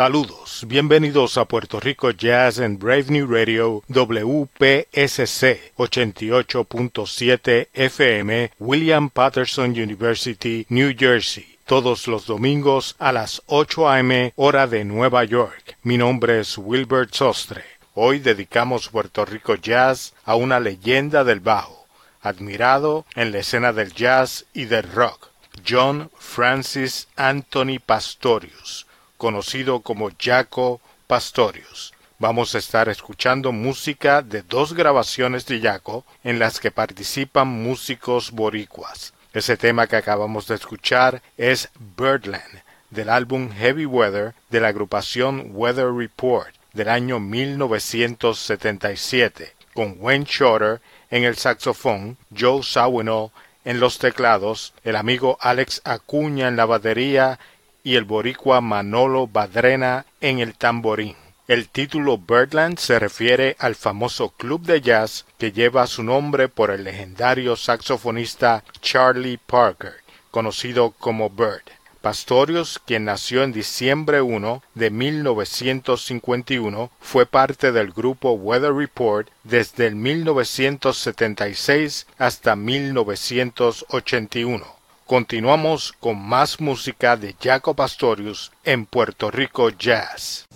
Saludos, bienvenidos a Puerto Rico Jazz en Brave New Radio WPSC 88.7 FM William Patterson University, New Jersey. Todos los domingos a las 8 a.m. hora de Nueva York. Mi nombre es Wilbert Sostre. Hoy dedicamos Puerto Rico Jazz a una leyenda del bajo, admirado en la escena del jazz y del rock, John Francis Anthony Pastorius conocido como Jaco Pastorius. Vamos a estar escuchando música de dos grabaciones de Jaco en las que participan músicos boricuas. Ese tema que acabamos de escuchar es Birdland, del álbum Heavy Weather de la agrupación Weather Report del año 1977, con Wayne Shorter en el saxofón, Joe Sawinall en los teclados, el amigo Alex Acuña en la batería y el boricua Manolo Badrena en el tamborín. El título Birdland se refiere al famoso club de jazz que lleva su nombre por el legendario saxofonista Charlie Parker, conocido como Bird. Pastorius, quien nació en diciembre 1 de 1951, fue parte del grupo Weather Report desde el 1976 hasta 1981. Continuamos con más música de Jaco Pastorius en Puerto Rico Jazz.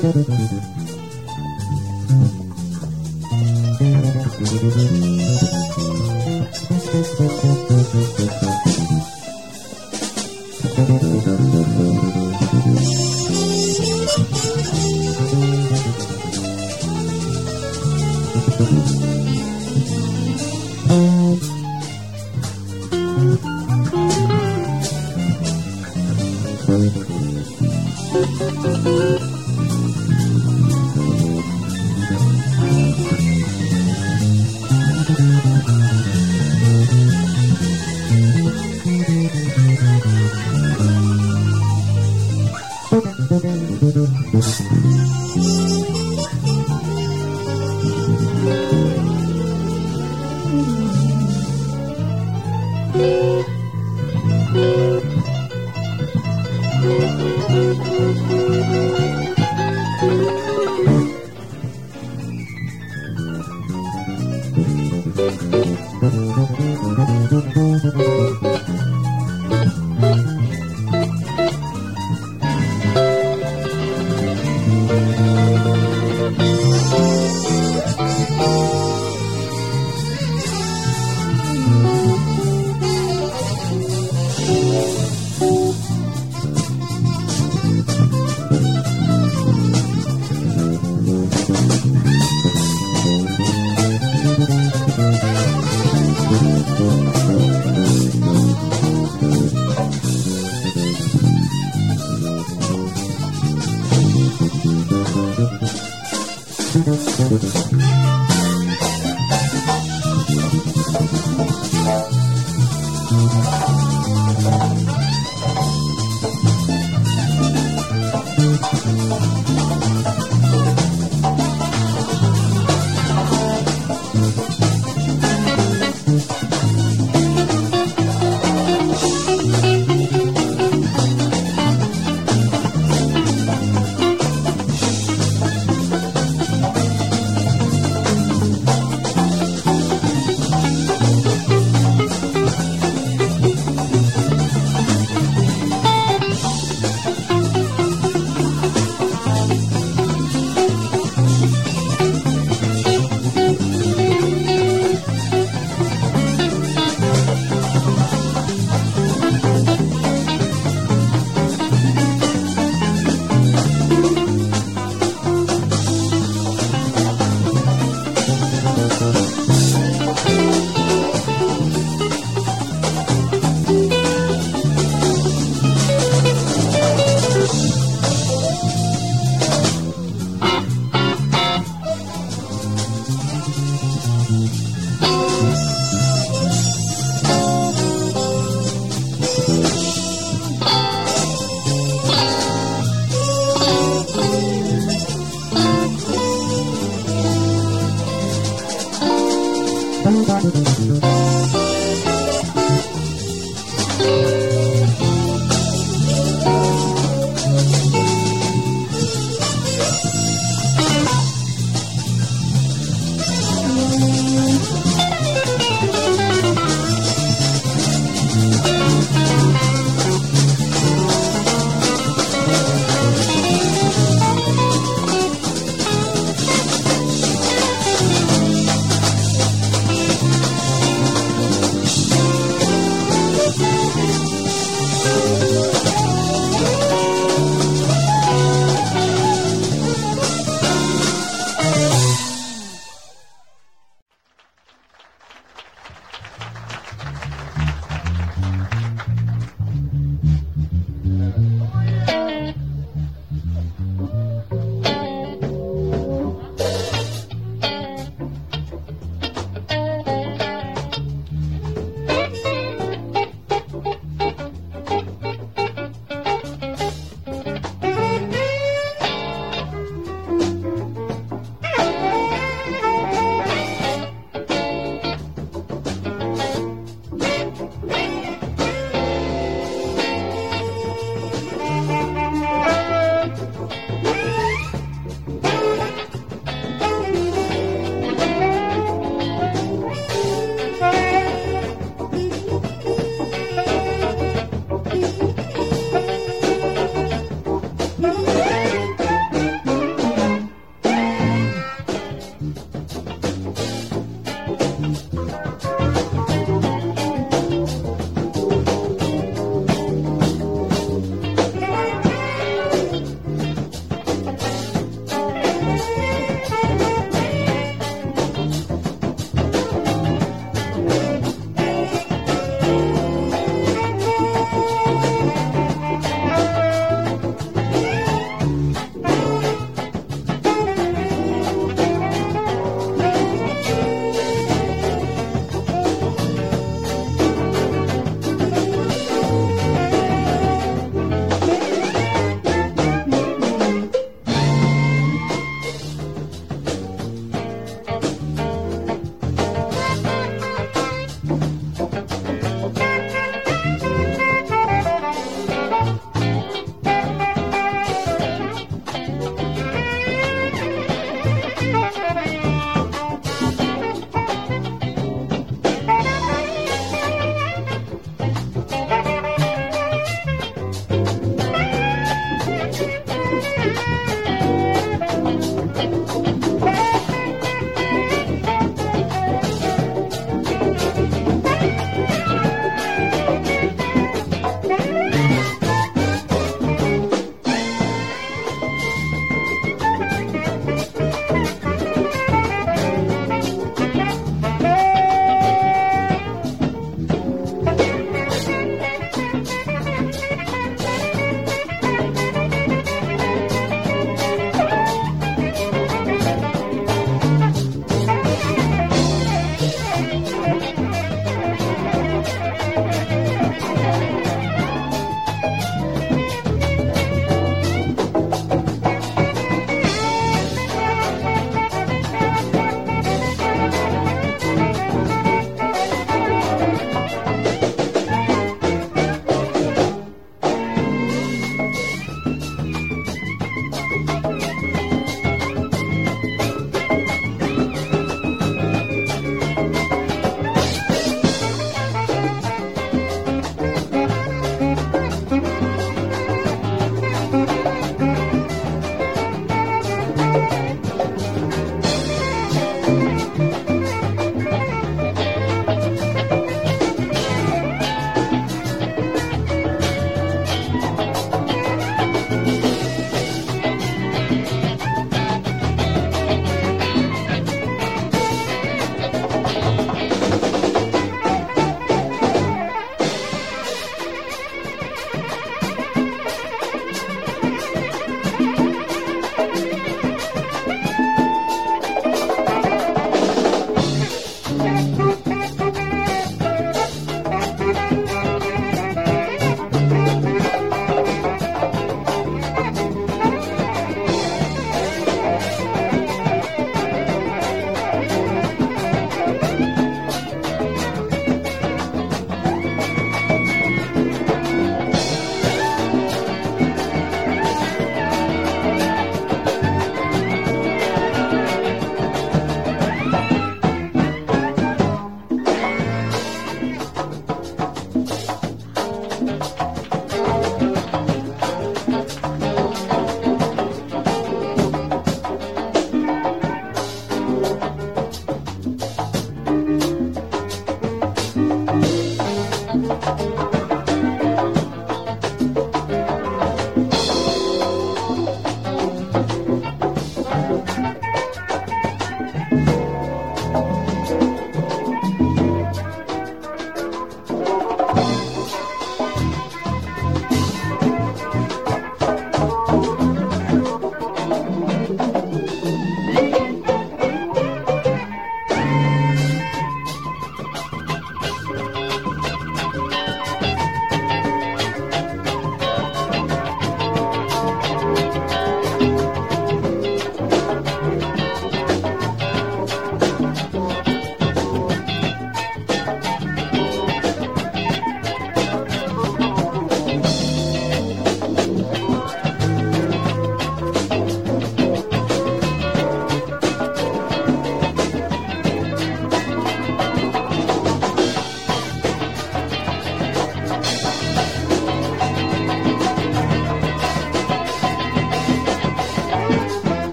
Thank you.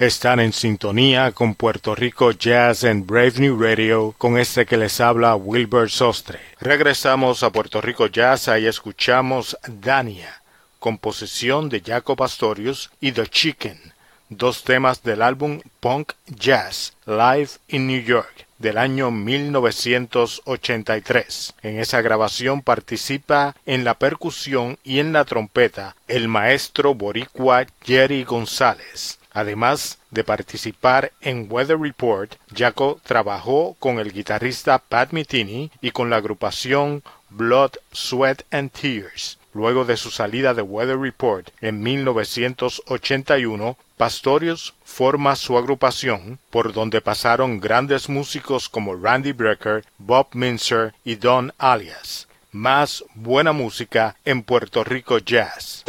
Están en sintonía con Puerto Rico Jazz en Brave New Radio con este que les habla Wilbur Sostre. Regresamos a Puerto Rico Jazz y escuchamos Dania, composición de Jaco Pastorius y The Chicken, dos temas del álbum Punk Jazz Live in New York del año 1983. En esa grabación participa en la percusión y en la trompeta el maestro boricua Jerry González. Además de participar en Weather Report, Jaco trabajó con el guitarrista Pat Metheny y con la agrupación Blood, Sweat and Tears. Luego de su salida de Weather Report en 1981, Pastorius forma su agrupación, por donde pasaron grandes músicos como Randy Brecker, Bob Minzer y Don Alias. Más buena música en Puerto Rico Jazz.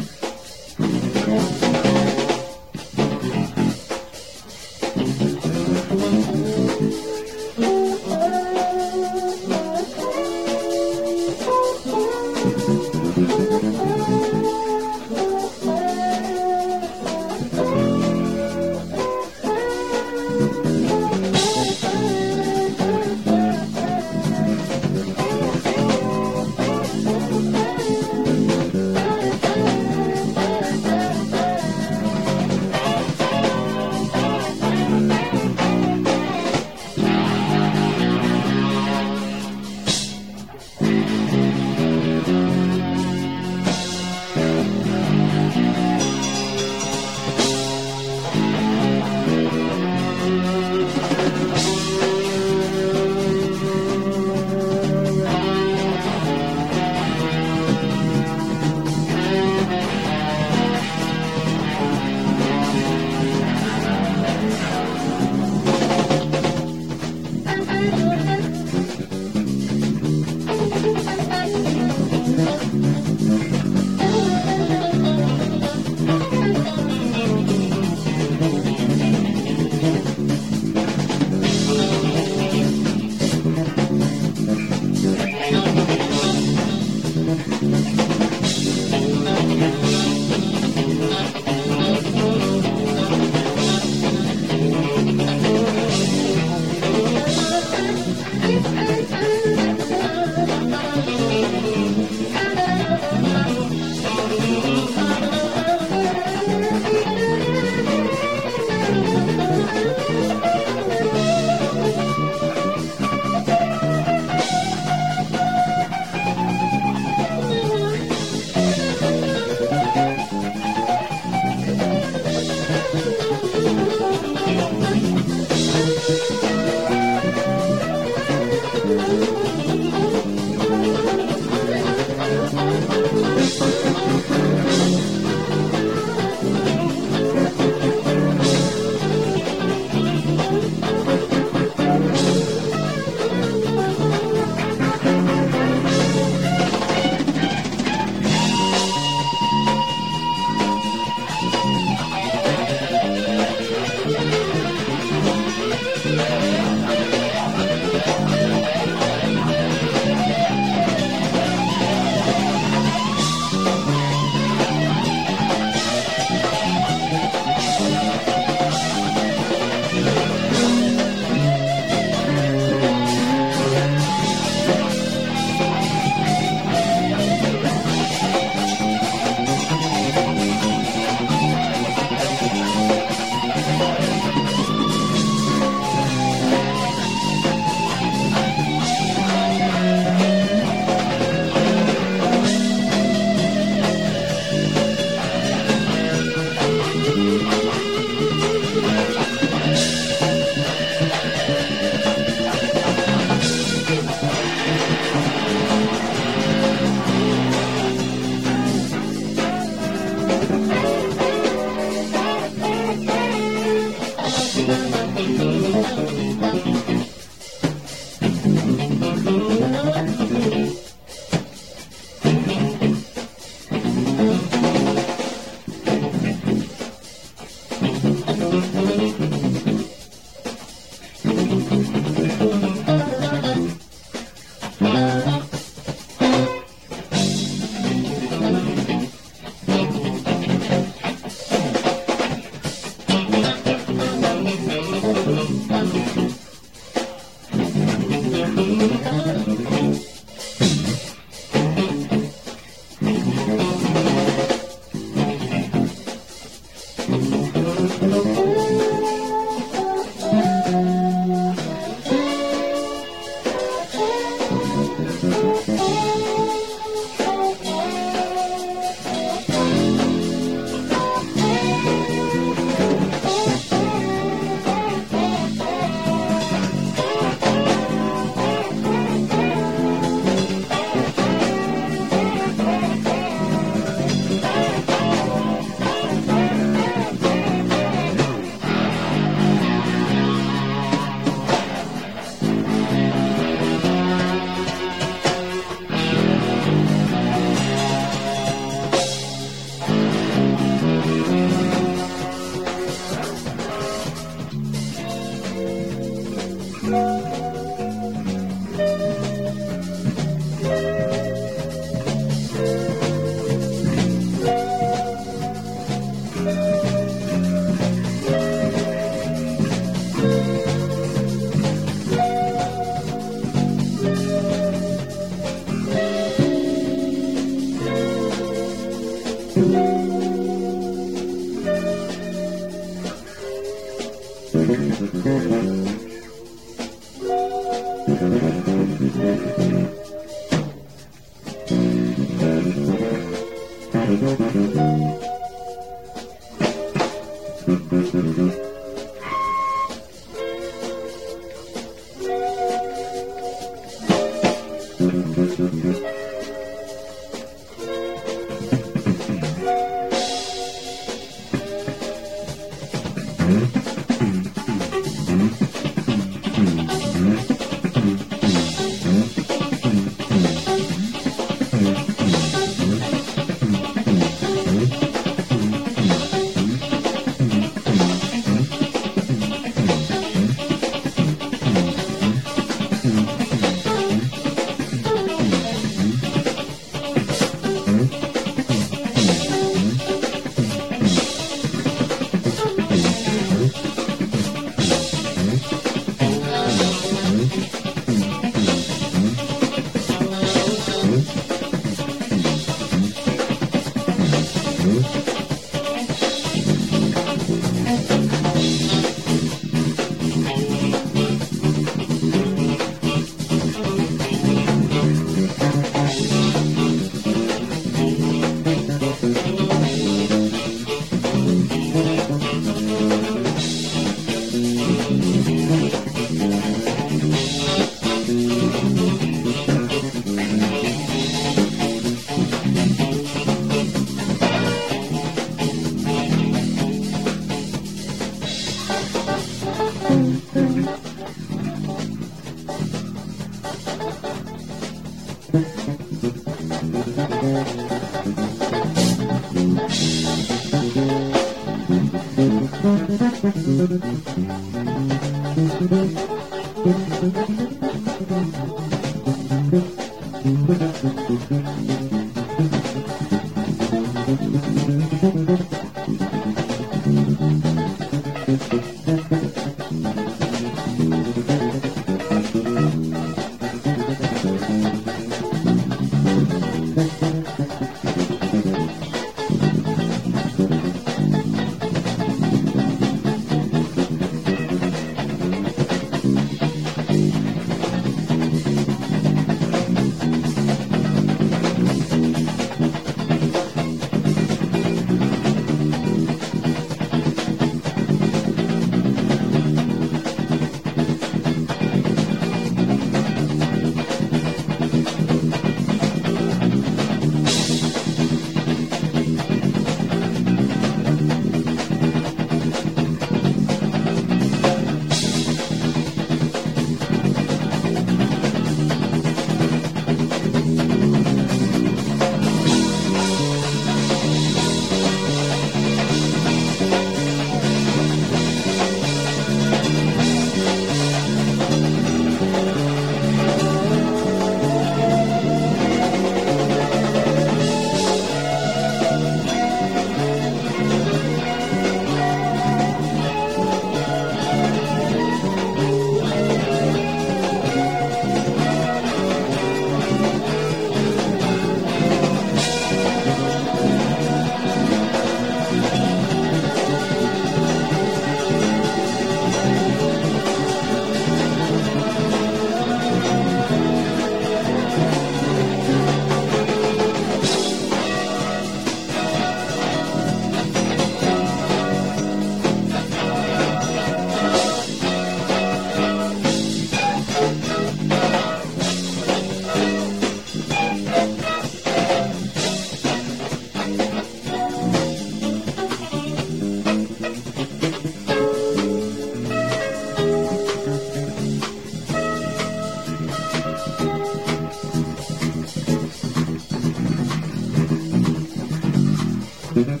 Thank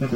you.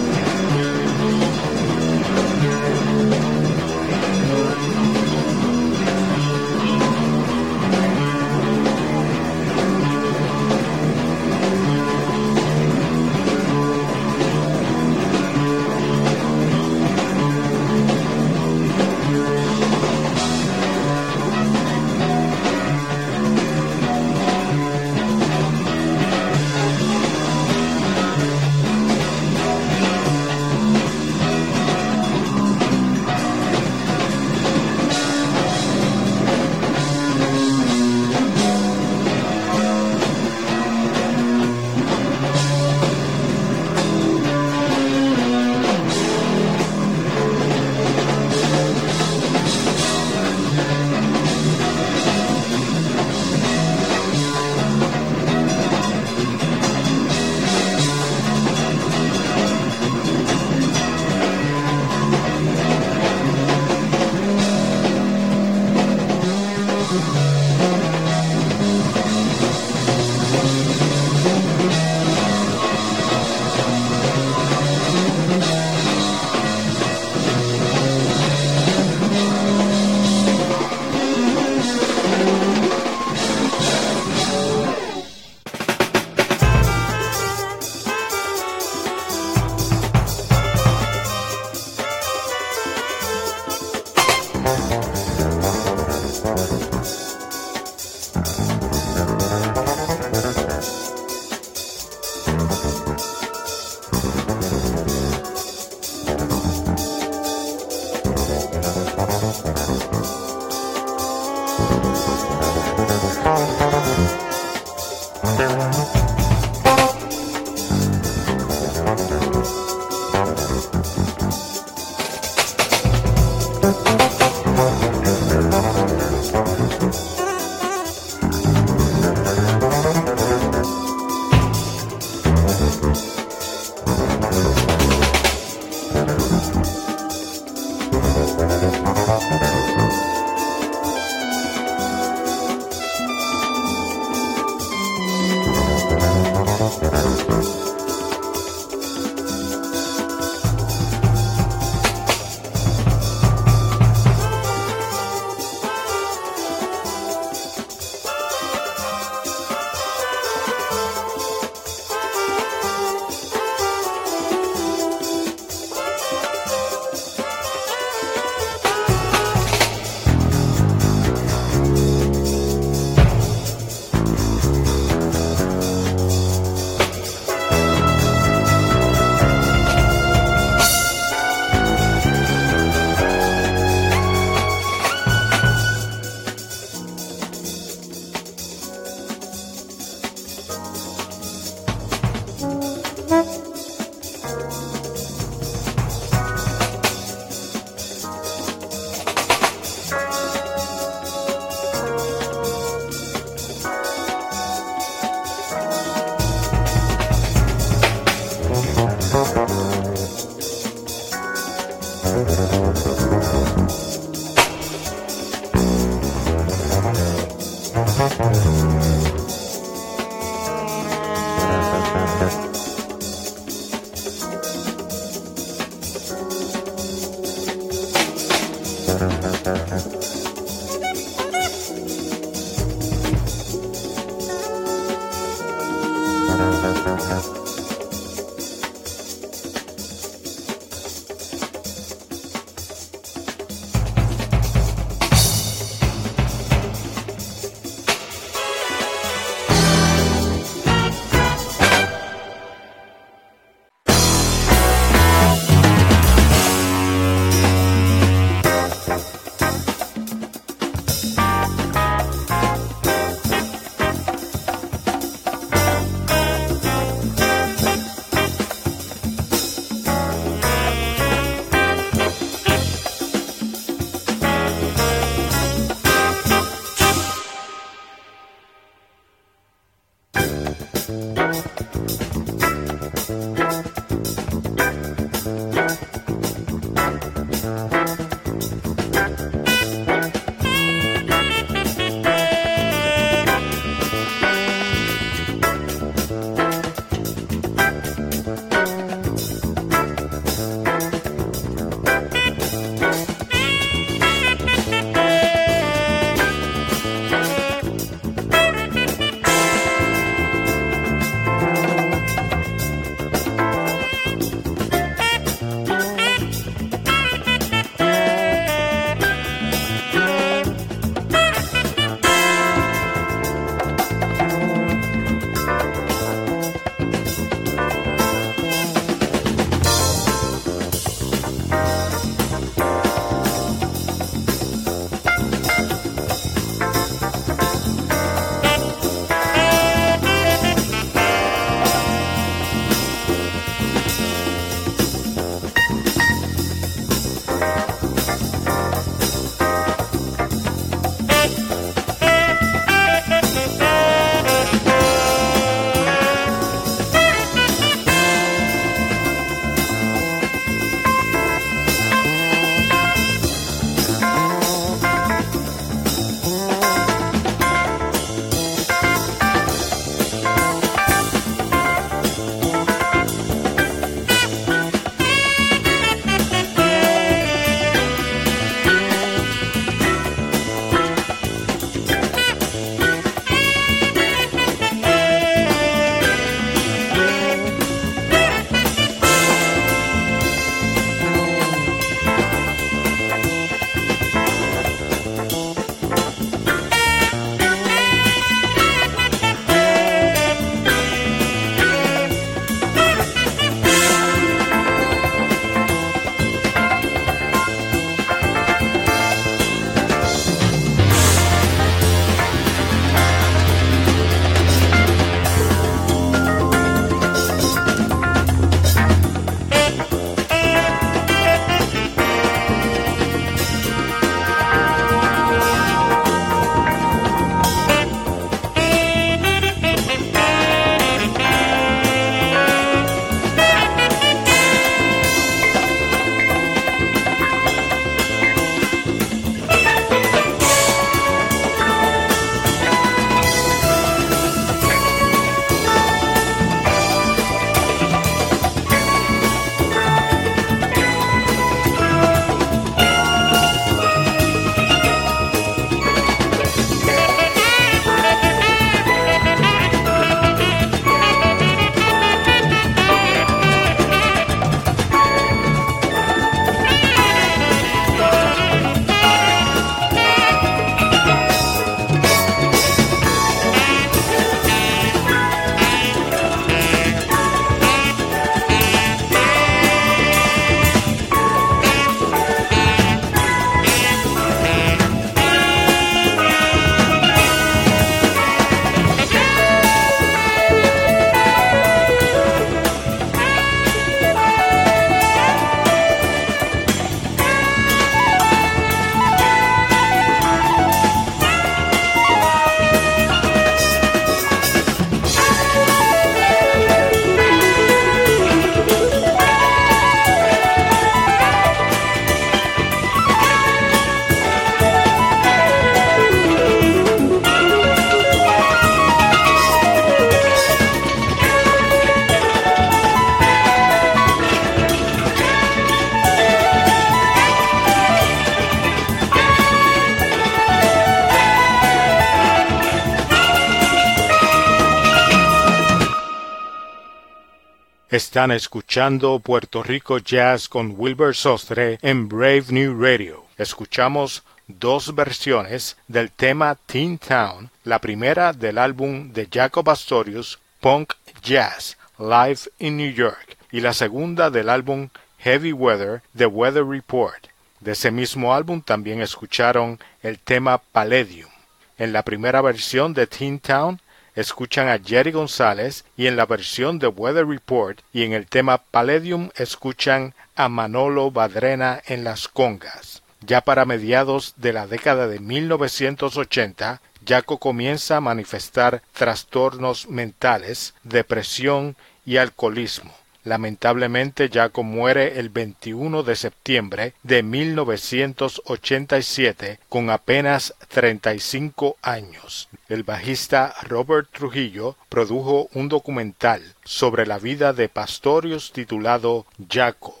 Están escuchando Puerto Rico Jazz con Wilbur Sostre en Brave New Radio. Escuchamos dos versiones del tema Teen Town, la primera del álbum de Jacob Astorius, Punk Jazz, Live in New York, y la segunda del álbum Heavy Weather, The Weather Report. De ese mismo álbum también escucharon el tema Palladium. En la primera versión de Teen Town escuchan a Jerry González y en la versión de Weather Report y en el tema Palladium escuchan a Manolo Badrena en las congas. Ya para mediados de la década de 1980, Jaco comienza a manifestar trastornos mentales, depresión y alcoholismo. Lamentablemente Jaco muere el 21 de septiembre de 1987 con apenas 35 años. El bajista Robert Trujillo produjo un documental sobre la vida de Pastorius titulado Jaco.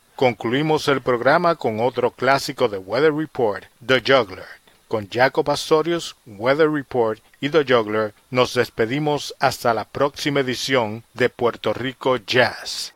Concluimos el programa con otro clásico de Weather Report, The Juggler. Con Jacob Astorius, Weather Report y The Juggler nos despedimos hasta la próxima edición de Puerto Rico Jazz.